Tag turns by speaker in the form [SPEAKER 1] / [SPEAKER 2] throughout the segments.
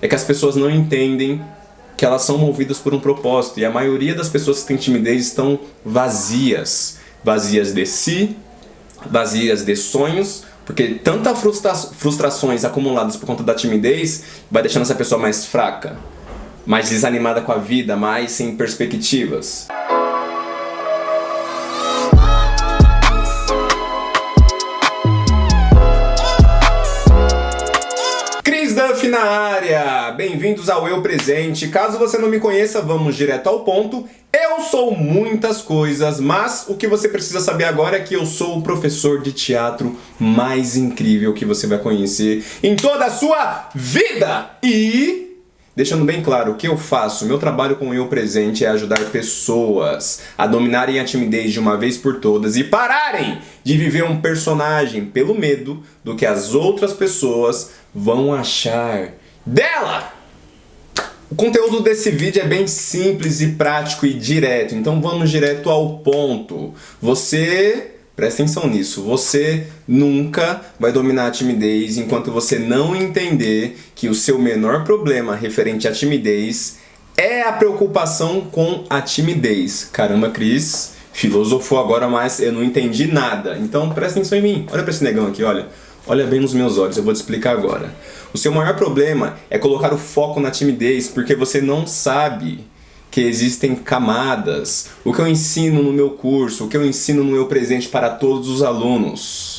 [SPEAKER 1] é que as pessoas não entendem que elas são movidas por um propósito e a maioria das pessoas que têm timidez estão vazias, vazias de si, vazias de sonhos, porque tanta frustra frustrações acumuladas por conta da timidez vai deixando essa pessoa mais fraca, mais desanimada com a vida, mais sem perspectivas. Bem-vindos ao Eu Presente. Caso você não me conheça, vamos direto ao ponto. Eu sou muitas coisas, mas o que você precisa saber agora é que eu sou o professor de teatro mais incrível que você vai conhecer em toda a sua vida! E Deixando bem claro, o que eu faço, meu trabalho com o eu presente é ajudar pessoas a dominarem a timidez de uma vez por todas e pararem de viver um personagem pelo medo do que as outras pessoas vão achar dela. O conteúdo desse vídeo é bem simples e prático e direto, então vamos direto ao ponto. Você Presta atenção nisso. Você nunca vai dominar a timidez enquanto você não entender que o seu menor problema referente à timidez é a preocupação com a timidez. Caramba, Cris, filosofou agora, mas eu não entendi nada. Então presta atenção em mim. Olha para esse negão aqui, olha. Olha bem nos meus olhos, eu vou te explicar agora. O seu maior problema é colocar o foco na timidez porque você não sabe que existem camadas. O que eu ensino no meu curso, o que eu ensino no meu presente para todos os alunos.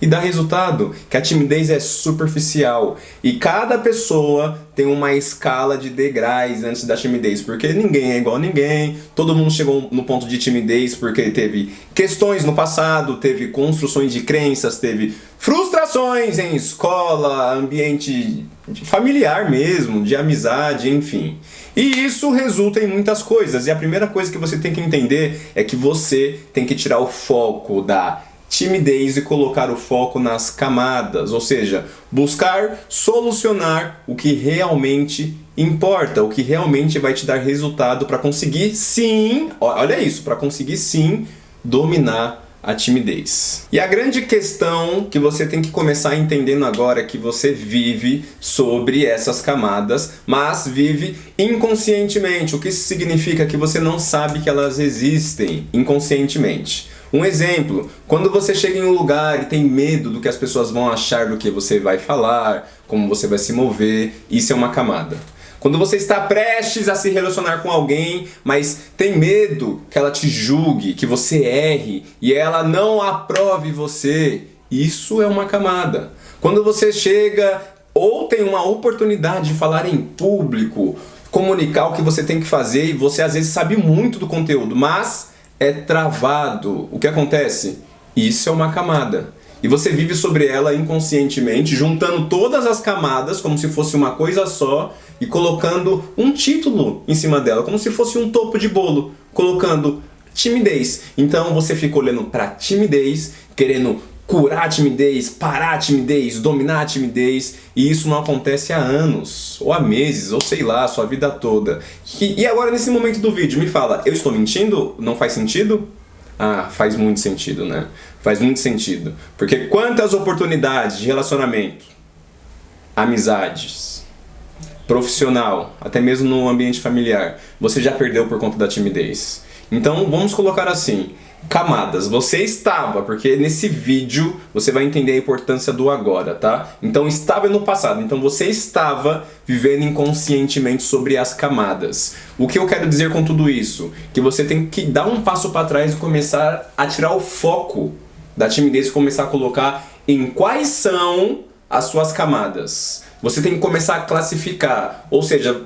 [SPEAKER 1] E dá resultado que a timidez é superficial e cada pessoa tem uma escala de degraus antes da timidez, porque ninguém é igual a ninguém, todo mundo chegou no ponto de timidez porque teve questões no passado, teve construções de crenças, teve frustrações em escola, ambiente familiar mesmo, de amizade, enfim. E isso resulta em muitas coisas. E a primeira coisa que você tem que entender é que você tem que tirar o foco da timidez e colocar o foco nas camadas, ou seja, buscar solucionar o que realmente importa, o que realmente vai te dar resultado para conseguir sim, olha isso, para conseguir sim dominar a timidez. E a grande questão que você tem que começar entendendo agora é que você vive sobre essas camadas, mas vive inconscientemente. O que isso significa? Que você não sabe que elas existem inconscientemente. Um exemplo, quando você chega em um lugar e tem medo do que as pessoas vão achar do que você vai falar, como você vai se mover, isso é uma camada. Quando você está prestes a se relacionar com alguém, mas tem medo que ela te julgue, que você erre e ela não aprove você, isso é uma camada. Quando você chega ou tem uma oportunidade de falar em público, comunicar o que você tem que fazer e você às vezes sabe muito do conteúdo, mas é travado. O que acontece? Isso é uma camada. E você vive sobre ela inconscientemente, juntando todas as camadas como se fosse uma coisa só e colocando um título em cima dela, como se fosse um topo de bolo, colocando timidez. Então você fica olhando para timidez, querendo curar a timidez, parar a timidez, dominar a timidez, e isso não acontece há anos, ou há meses, ou sei lá, sua vida toda. E, e agora, nesse momento do vídeo, me fala, eu estou mentindo? Não faz sentido? Ah, faz muito sentido, né? Faz muito sentido. Porque quantas oportunidades de relacionamento, amizades, profissional, até mesmo no ambiente familiar, você já perdeu por conta da timidez? Então, vamos colocar assim: camadas. Você estava, porque nesse vídeo você vai entender a importância do agora, tá? Então estava no passado, então você estava vivendo inconscientemente sobre as camadas. O que eu quero dizer com tudo isso? Que você tem que dar um passo para trás e começar a tirar o foco da timidez e começar a colocar em quais são as suas camadas. Você tem que começar a classificar, ou seja,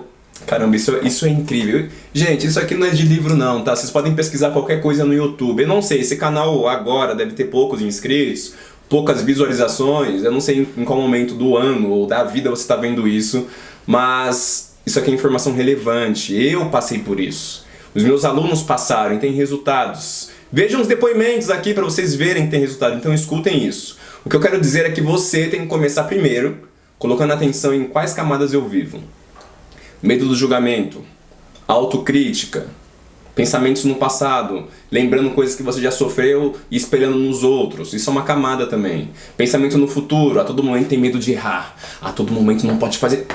[SPEAKER 1] Caramba, isso, isso é incrível. Gente, isso aqui não é de livro não, tá? Vocês podem pesquisar qualquer coisa no YouTube. Eu não sei, esse canal agora deve ter poucos inscritos, poucas visualizações. Eu não sei em qual momento do ano ou da vida você está vendo isso, mas isso aqui é informação relevante. Eu passei por isso. Os meus alunos passaram e têm resultados. Vejam os depoimentos aqui para vocês verem que tem resultado, então escutem isso. O que eu quero dizer é que você tem que começar primeiro colocando atenção em quais camadas eu vivo medo do julgamento, autocrítica, pensamentos no passado, lembrando coisas que você já sofreu e espelhando nos outros. Isso é uma camada também. Pensamento no futuro, a todo momento tem medo de errar, a todo momento não pode fazer.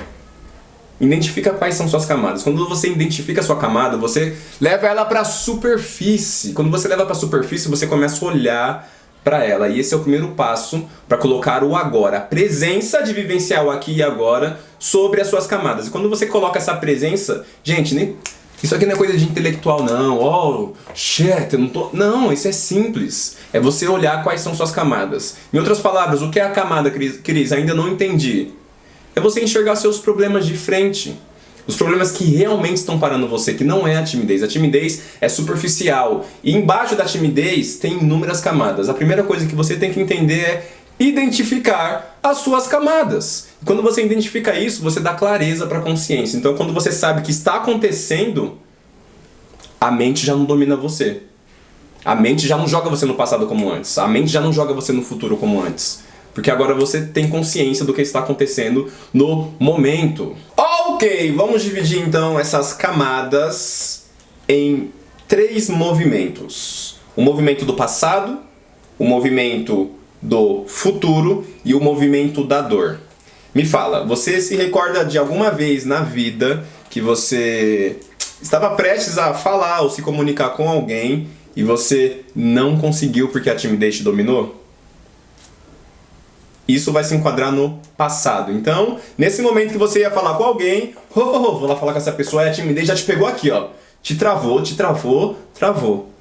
[SPEAKER 1] Identifica quais são suas camadas. Quando você identifica a sua camada, você leva ela para a superfície. Quando você leva para a superfície, você começa a olhar para ela. E esse é o primeiro passo para colocar o agora, a presença de vivenciar o aqui e agora sobre as suas camadas. E quando você coloca essa presença, gente, nem isso aqui não é coisa de intelectual não. Oh, shit, eu não tô. Não, isso é simples. É você olhar quais são suas camadas. Em outras palavras, o que é a camada, Cris? Ainda não entendi. É você enxergar seus problemas de frente. Os problemas que realmente estão parando você, que não é a timidez. A timidez é superficial. E embaixo da timidez tem inúmeras camadas. A primeira coisa que você tem que entender é identificar as suas camadas. Quando você identifica isso, você dá clareza para a consciência. Então, quando você sabe que está acontecendo, a mente já não domina você. A mente já não joga você no passado como antes. A mente já não joga você no futuro como antes. Porque agora você tem consciência do que está acontecendo no momento. Ok, vamos dividir então essas camadas em três movimentos: o movimento do passado, o movimento do futuro e o movimento da dor. Me fala, você se recorda de alguma vez na vida que você estava prestes a falar ou se comunicar com alguém e você não conseguiu porque a timidez te dominou? Isso vai se enquadrar no passado. Então, nesse momento que você ia falar com alguém, oh, oh, oh, vou lá falar com essa pessoa, e a timidez já te pegou aqui, ó. Te travou, te travou, travou.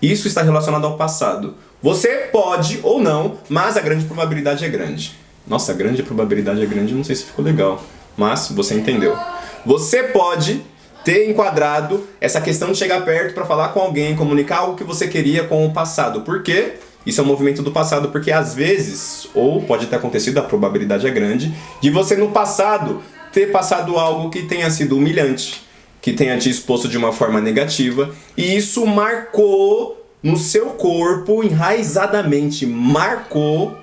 [SPEAKER 1] Isso está relacionado ao passado. Você pode ou não, mas a grande probabilidade é grande. Nossa, a grande probabilidade é grande, não sei se ficou legal, mas você entendeu. Você pode ter enquadrado essa questão de chegar perto para falar com alguém, comunicar algo que você queria com o passado. Por quê? Isso é um movimento do passado, porque às vezes, ou pode ter acontecido, a probabilidade é grande, de você no passado ter passado algo que tenha sido humilhante, que tenha te exposto de uma forma negativa, e isso marcou no seu corpo, enraizadamente, marcou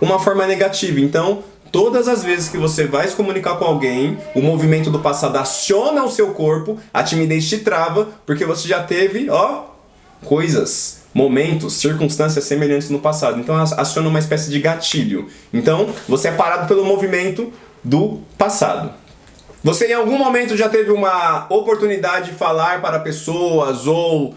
[SPEAKER 1] uma forma negativa. Então, todas as vezes que você vai se comunicar com alguém, o movimento do passado aciona o seu corpo, a timidez te trava, porque você já teve, ó, coisas momentos, circunstâncias semelhantes no passado. Então aciona uma espécie de gatilho. Então você é parado pelo movimento do passado. Você em algum momento já teve uma oportunidade de falar para pessoas ou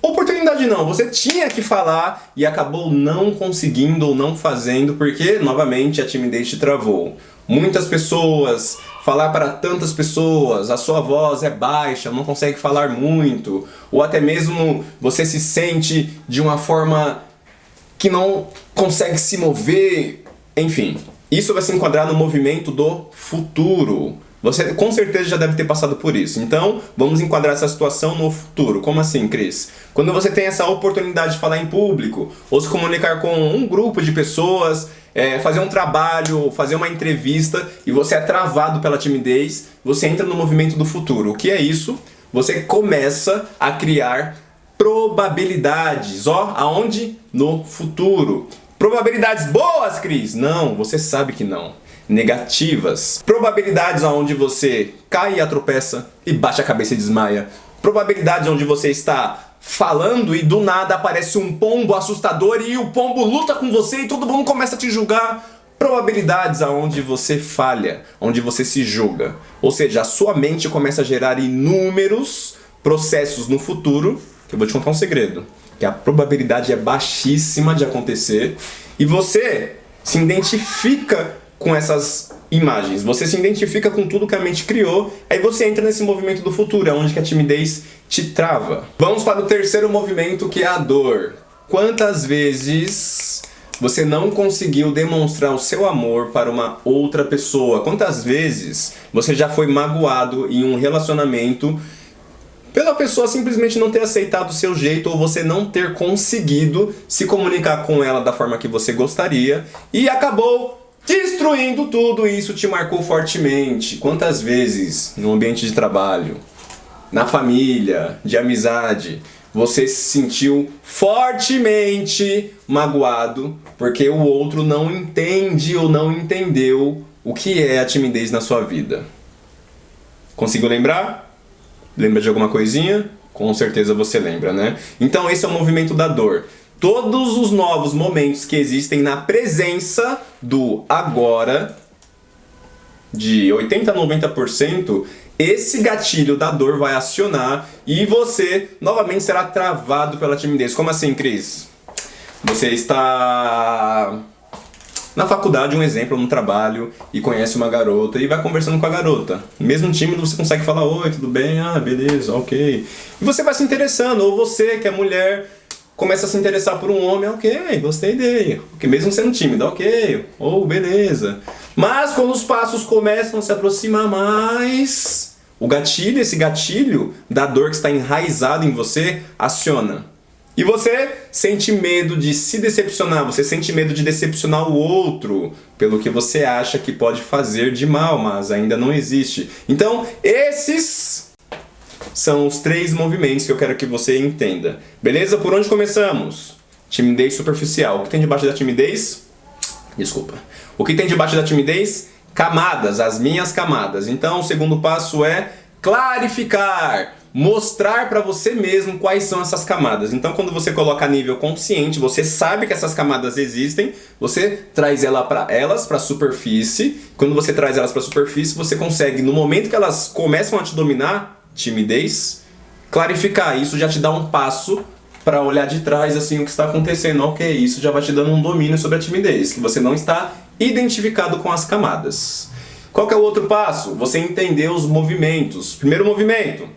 [SPEAKER 1] oportunidade não, você tinha que falar e acabou não conseguindo ou não fazendo porque novamente a timidez te travou. Muitas pessoas falar para tantas pessoas, a sua voz é baixa, não consegue falar muito, ou até mesmo você se sente de uma forma que não consegue se mover, enfim. Isso vai se enquadrar no movimento do futuro. Você com certeza já deve ter passado por isso. Então, vamos enquadrar essa situação no futuro. Como assim, Cris? Quando você tem essa oportunidade de falar em público, ou se comunicar com um grupo de pessoas, é, fazer um trabalho, fazer uma entrevista e você é travado pela timidez, você entra no movimento do futuro. O que é isso? Você começa a criar probabilidades. Ó, aonde? No futuro. Probabilidades boas, Cris? Não, você sabe que não. Negativas. Probabilidades onde você cai e atropeça e bate a cabeça e desmaia. Probabilidades onde você está falando e do nada aparece um pombo assustador e o pombo luta com você e todo mundo começa a te julgar. Probabilidades aonde você falha, onde você se julga. Ou seja, a sua mente começa a gerar inúmeros processos no futuro, que eu vou te contar um segredo, que a probabilidade é baixíssima de acontecer e você se identifica com essas imagens. Você se identifica com tudo que a mente criou, aí você entra nesse movimento do futuro, é onde que a timidez te trava. Vamos para o terceiro movimento, que é a dor. Quantas vezes você não conseguiu demonstrar o seu amor para uma outra pessoa? Quantas vezes você já foi magoado em um relacionamento pela pessoa simplesmente não ter aceitado o seu jeito ou você não ter conseguido se comunicar com ela da forma que você gostaria e acabou destruindo tudo isso te marcou fortemente. Quantas vezes no ambiente de trabalho, na família, de amizade, você se sentiu fortemente magoado porque o outro não entende ou não entendeu o que é a timidez na sua vida. Conseguiu lembrar? Lembra de alguma coisinha? Com certeza você lembra, né? Então esse é o movimento da dor todos os novos momentos que existem na presença do agora de 80 a 90%, esse gatilho da dor vai acionar e você novamente será travado pela timidez. Como assim, Cris? Você está na faculdade, um exemplo, no trabalho, e conhece uma garota e vai conversando com a garota. Mesmo tímido, você consegue falar: Oi, tudo bem? Ah, beleza, ok. E você vai se interessando, ou você, que é mulher, começa a se interessar por um homem, ok, gostei dele. Porque mesmo sendo tímido, ok, ou oh, beleza. Mas quando os passos começam a se aproximar mais, o gatilho, esse gatilho da dor que está enraizado em você, aciona. E você sente medo de se decepcionar, você sente medo de decepcionar o outro pelo que você acha que pode fazer de mal, mas ainda não existe. Então, esses são os três movimentos que eu quero que você entenda. Beleza? Por onde começamos? Timidez superficial. O que tem debaixo da timidez? Desculpa. O que tem debaixo da timidez? Camadas, as minhas camadas. Então, o segundo passo é clarificar mostrar para você mesmo quais são essas camadas. Então, quando você coloca a nível consciente, você sabe que essas camadas existem, você traz ela para elas para a superfície. Quando você traz elas para a superfície, você consegue, no momento que elas começam a te dominar, timidez, clarificar. Isso já te dá um passo para olhar de trás assim o que está acontecendo. Ok, isso já vai te dando um domínio sobre a timidez, que você não está identificado com as camadas. Qual é o outro passo? Você entender os movimentos. Primeiro movimento,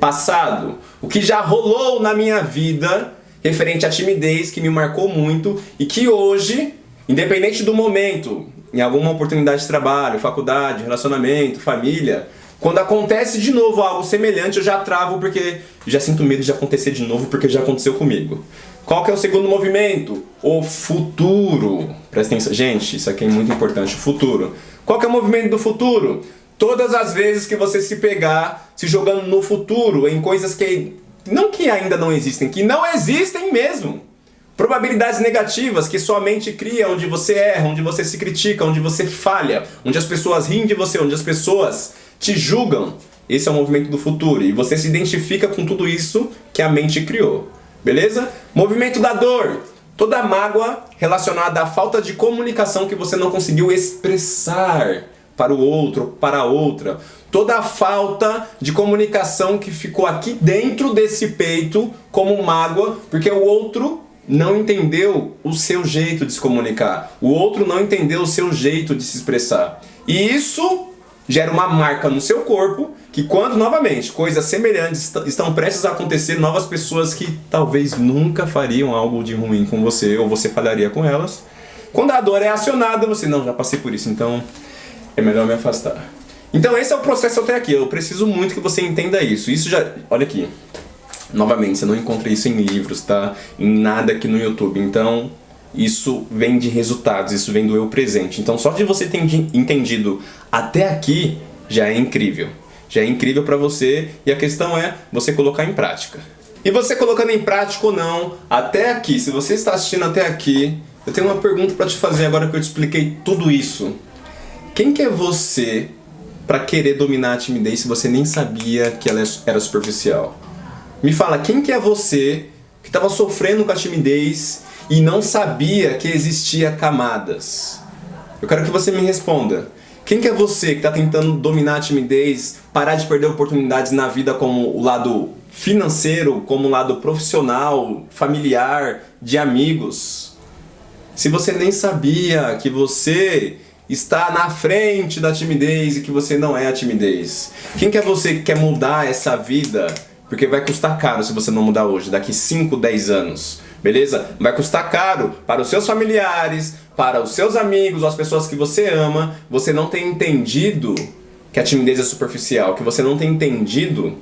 [SPEAKER 1] passado, o que já rolou na minha vida referente à timidez que me marcou muito e que hoje, independente do momento, em alguma oportunidade de trabalho, faculdade, relacionamento, família, quando acontece de novo algo semelhante, eu já travo porque já sinto medo de acontecer de novo porque já aconteceu comigo. Qual que é o segundo movimento? O futuro. Presta atenção. Gente, isso aqui é muito importante. O futuro. Qual que é o movimento do futuro? Todas as vezes que você se pegar se jogando no futuro, em coisas que não que ainda não existem, que não existem mesmo. Probabilidades negativas que sua mente cria, onde você erra, onde você se critica, onde você falha, onde as pessoas riem de você, onde as pessoas te julgam. Esse é o movimento do futuro e você se identifica com tudo isso que a mente criou. Beleza? Movimento da dor. Toda mágoa relacionada à falta de comunicação que você não conseguiu expressar para o outro, para a outra. Toda a falta de comunicação que ficou aqui dentro desse peito como mágoa, porque o outro não entendeu o seu jeito de se comunicar. O outro não entendeu o seu jeito de se expressar. E isso gera uma marca no seu corpo que quando novamente coisas semelhantes estão prestes a acontecer, novas pessoas que talvez nunca fariam algo de ruim com você ou você falharia com elas. Quando a dor é acionada, você não, já passei por isso, então é melhor me afastar. Então esse é o processo até aqui. Eu preciso muito que você entenda isso. Isso já, olha aqui. Novamente, você não encontra isso em livros, tá? Em nada aqui no YouTube. Então, isso vem de resultados, isso vem do eu presente. Então, só de você ter entendido até aqui já é incrível. Já é incrível para você e a questão é você colocar em prática. E você colocando em prática ou não, até aqui, se você está assistindo até aqui, eu tenho uma pergunta para te fazer agora que eu te expliquei tudo isso. Quem que é você para querer dominar a timidez se você nem sabia que ela era superficial? Me fala, quem que é você que estava sofrendo com a timidez e não sabia que existia camadas? Eu quero que você me responda. Quem que é você que está tentando dominar a timidez, parar de perder oportunidades na vida como o lado financeiro, como o lado profissional, familiar, de amigos? Se você nem sabia que você está na frente da timidez e que você não é a timidez? Quem que é você que quer mudar essa vida? Porque vai custar caro se você não mudar hoje, daqui 5, 10 anos. Beleza? Vai custar caro para os seus familiares, para os seus amigos, as pessoas que você ama. Você não tem entendido que a timidez é superficial, que você não tem entendido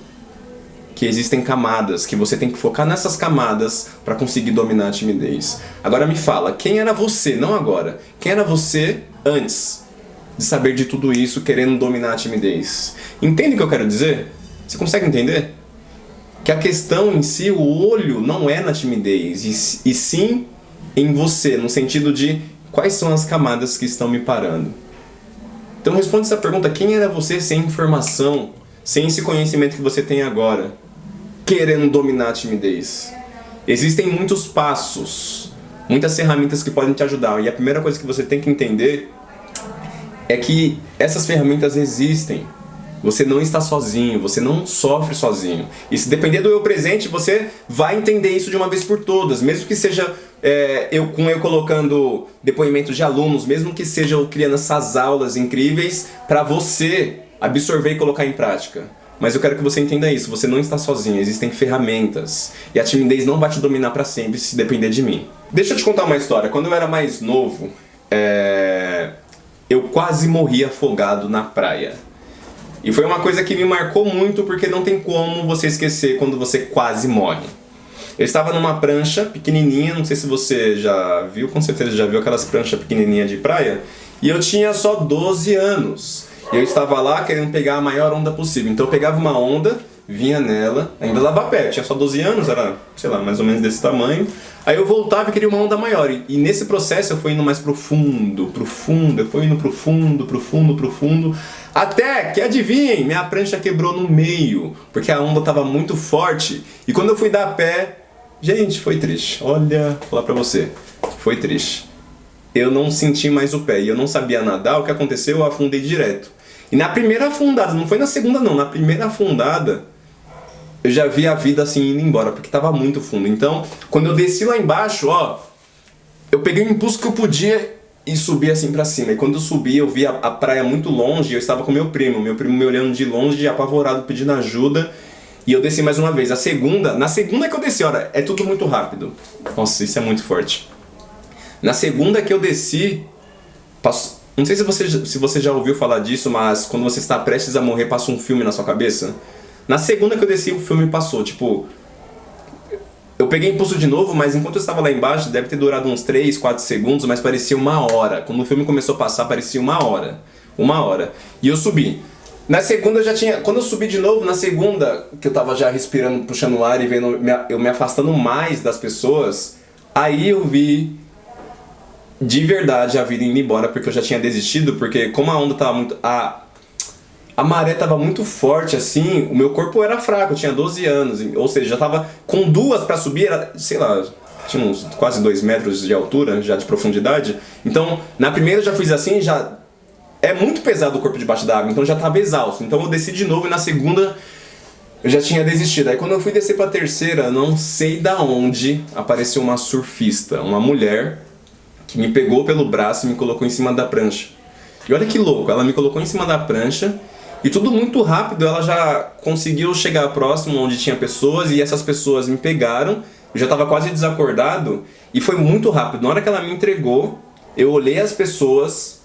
[SPEAKER 1] que existem camadas, que você tem que focar nessas camadas para conseguir dominar a timidez. Agora me fala, quem era você, não agora, quem era você antes de saber de tudo isso, querendo dominar a timidez. Entende o que eu quero dizer? Você consegue entender? Que a questão em si, o olho, não é na timidez, e, e sim em você, no sentido de quais são as camadas que estão me parando. Então responde essa pergunta: quem era você sem informação, sem esse conhecimento que você tem agora, querendo dominar a timidez? Existem muitos passos muitas ferramentas que podem te ajudar. E a primeira coisa que você tem que entender é que essas ferramentas existem. Você não está sozinho, você não sofre sozinho. E se depender do eu presente, você vai entender isso de uma vez por todas, mesmo que seja é, eu com eu colocando depoimentos de alunos, mesmo que seja eu criando essas aulas incríveis para você absorver e colocar em prática. Mas eu quero que você entenda isso, você não está sozinho, existem ferramentas. E a timidez não vai te dominar para sempre se depender de mim. Deixa eu te contar uma história. Quando eu era mais novo, é... eu quase morri afogado na praia. E foi uma coisa que me marcou muito porque não tem como você esquecer quando você quase morre. Eu estava numa prancha pequenininha, não sei se você já viu, com certeza já viu aquelas pranchas pequenininhas de praia, e eu tinha só 12 anos. E eu estava lá querendo pegar a maior onda possível. Então eu pegava uma onda, vinha nela, ainda lava pé, tinha só 12 anos, era, sei lá, mais ou menos desse tamanho. Aí eu voltava e queria uma onda maior. E, e nesse processo eu fui indo mais profundo, profundo, eu fui indo profundo, profundo, profundo. Até que, adivinhem, minha prancha quebrou no meio, porque a onda estava muito forte. E quando eu fui dar pé, Gente, foi triste. Olha, vou falar pra você. Foi triste. Eu não senti mais o pé e eu não sabia nadar. O que aconteceu? Eu afundei direto. E na primeira afundada, não foi na segunda não, na primeira afundada, eu já vi a vida assim indo embora, porque tava muito fundo. Então, quando eu desci lá embaixo, ó, eu peguei o impulso que eu podia e subi assim para cima. E quando eu subi, eu vi a, a praia muito longe, eu estava com meu primo, meu primo me olhando de longe, apavorado, pedindo ajuda. E eu desci mais uma vez. A segunda, na segunda que eu desci, olha, é tudo muito rápido. Nossa, isso é muito forte. Na segunda que eu desci, passo, não sei se você, se você já ouviu falar disso, mas quando você está prestes a morrer, passa um filme na sua cabeça. Na segunda que eu desci, o filme passou. Tipo, eu peguei impulso de novo, mas enquanto eu estava lá embaixo, deve ter durado uns 3, 4 segundos, mas parecia uma hora. Quando o filme começou a passar, parecia uma hora. Uma hora. E eu subi. Na segunda eu já tinha. Quando eu subi de novo, na segunda, que eu tava já respirando, puxando o ar e vendo eu me afastando mais das pessoas, aí eu vi de verdade a vida indo embora, porque eu já tinha desistido, porque como a onda tava muito. A, a maré tava muito forte assim, o meu corpo era fraco, eu tinha 12 anos, ou seja, já tava com duas para subir, era, sei lá, tinha uns quase 2 metros de altura, já de profundidade. Então, na primeira eu já fiz assim, já é muito pesado o corpo debaixo d'água, então já estava exausto. Então eu desci de novo e na segunda eu já tinha desistido. Aí quando eu fui descer para a terceira, não sei da onde apareceu uma surfista, uma mulher que me pegou pelo braço e me colocou em cima da prancha. E olha que louco, ela me colocou em cima da prancha e tudo muito rápido, ela já conseguiu chegar próximo onde tinha pessoas e essas pessoas me pegaram. Eu já estava quase desacordado e foi muito rápido. Na hora que ela me entregou, eu olhei as pessoas,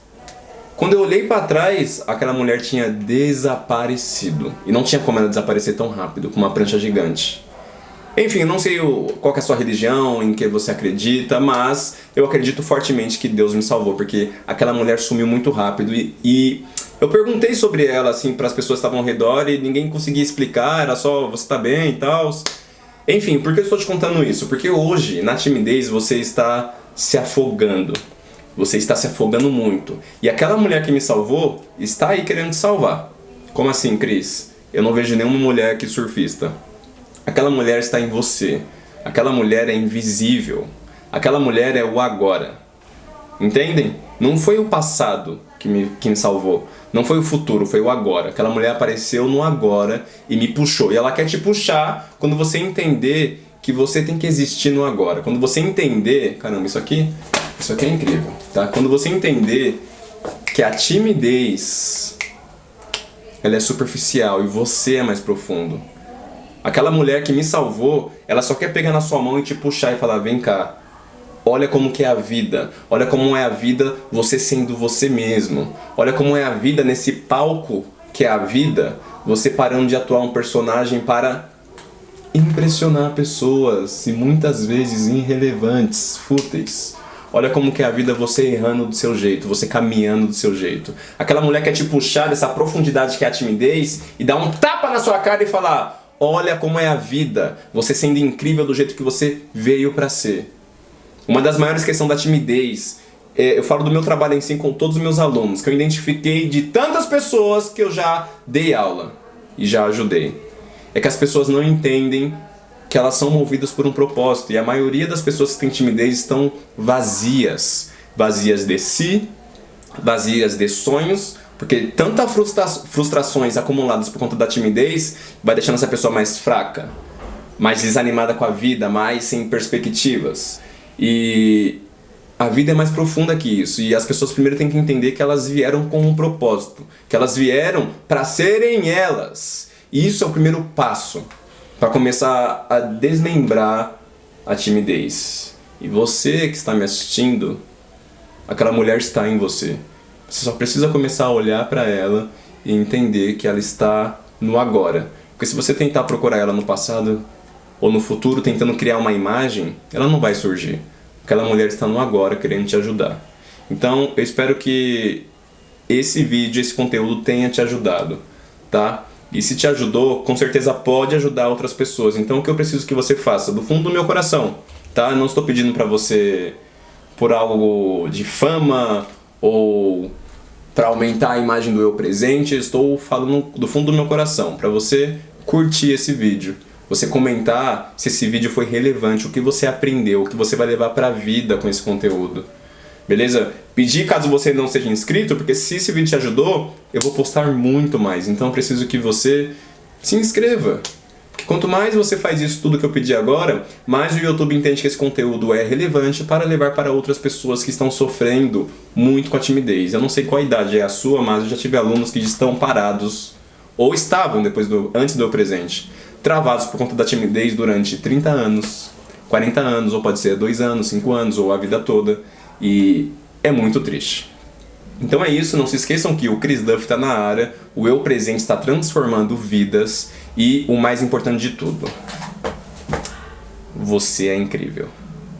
[SPEAKER 1] quando eu olhei para trás, aquela mulher tinha desaparecido. E não tinha como ela desaparecer tão rápido, com uma prancha gigante. Enfim, eu não sei qual é a sua religião, em que você acredita, mas eu acredito fortemente que Deus me salvou, porque aquela mulher sumiu muito rápido e, e eu perguntei sobre ela assim para as pessoas que estavam ao redor e ninguém conseguia explicar, era só você tá bem e tal. Enfim, por que eu estou te contando isso? Porque hoje, na timidez, você está se afogando. Você está se afogando muito. E aquela mulher que me salvou está aí querendo te salvar. Como assim, Cris? Eu não vejo nenhuma mulher que surfista. Aquela mulher está em você. Aquela mulher é invisível. Aquela mulher é o agora. Entendem? Não foi o passado que me, que me salvou. Não foi o futuro, foi o agora. Aquela mulher apareceu no agora e me puxou. E ela quer te puxar quando você entender que você tem que existir no agora. Quando você entender, caramba, isso aqui isso aqui é incrível, tá? Quando você entender que a timidez ela é superficial e você é mais profundo. Aquela mulher que me salvou, ela só quer pegar na sua mão e te puxar e falar: "Vem cá. Olha como que é a vida. Olha como é a vida você sendo você mesmo. Olha como é a vida nesse palco que é a vida, você parando de atuar um personagem para impressionar pessoas e muitas vezes irrelevantes, fúteis. Olha como que é a vida você errando do seu jeito, você caminhando do seu jeito. Aquela mulher quer te puxar dessa profundidade que é a timidez e dar um tapa na sua cara e falar: "Olha como é a vida, você sendo incrível do jeito que você veio para ser". Uma das maiores questões da timidez é, eu falo do meu trabalho em si com todos os meus alunos, que eu identifiquei de tantas pessoas que eu já dei aula e já ajudei. É que as pessoas não entendem que elas são movidas por um propósito e a maioria das pessoas que têm timidez estão vazias, vazias de si, vazias de sonhos, porque tantas frustra frustrações acumuladas por conta da timidez vai deixando essa pessoa mais fraca, mais desanimada com a vida, mais sem perspectivas. E a vida é mais profunda que isso. E as pessoas primeiro têm que entender que elas vieram com um propósito, que elas vieram para serem elas. E isso é o primeiro passo para começar a desmembrar a timidez. E você que está me assistindo, aquela mulher está em você. Você só precisa começar a olhar para ela e entender que ela está no agora. Porque se você tentar procurar ela no passado ou no futuro tentando criar uma imagem, ela não vai surgir. Aquela mulher está no agora querendo te ajudar. Então, eu espero que esse vídeo, esse conteúdo tenha te ajudado, tá? E se te ajudou, com certeza pode ajudar outras pessoas. Então, o que eu preciso que você faça? Do fundo do meu coração, tá? não estou pedindo para você por algo de fama ou para aumentar a imagem do eu presente, estou falando do fundo do meu coração, para você curtir esse vídeo, você comentar se esse vídeo foi relevante, o que você aprendeu, o que você vai levar para a vida com esse conteúdo. Beleza? Pedir caso você não seja inscrito, porque se esse vídeo te ajudou, eu vou postar muito mais. Então preciso que você se inscreva. Porque quanto mais você faz isso tudo que eu pedi agora, mais o YouTube entende que esse conteúdo é relevante para levar para outras pessoas que estão sofrendo muito com a timidez. Eu não sei qual idade é a sua, mas eu já tive alunos que estão parados ou estavam depois do antes do presente, travados por conta da timidez durante 30 anos, 40 anos, ou pode ser 2 anos, 5 anos ou a vida toda, e é muito triste. Então é isso, não se esqueçam que o Chris Duff está na área, o Eu Presente está transformando vidas e o mais importante de tudo, você é incrível.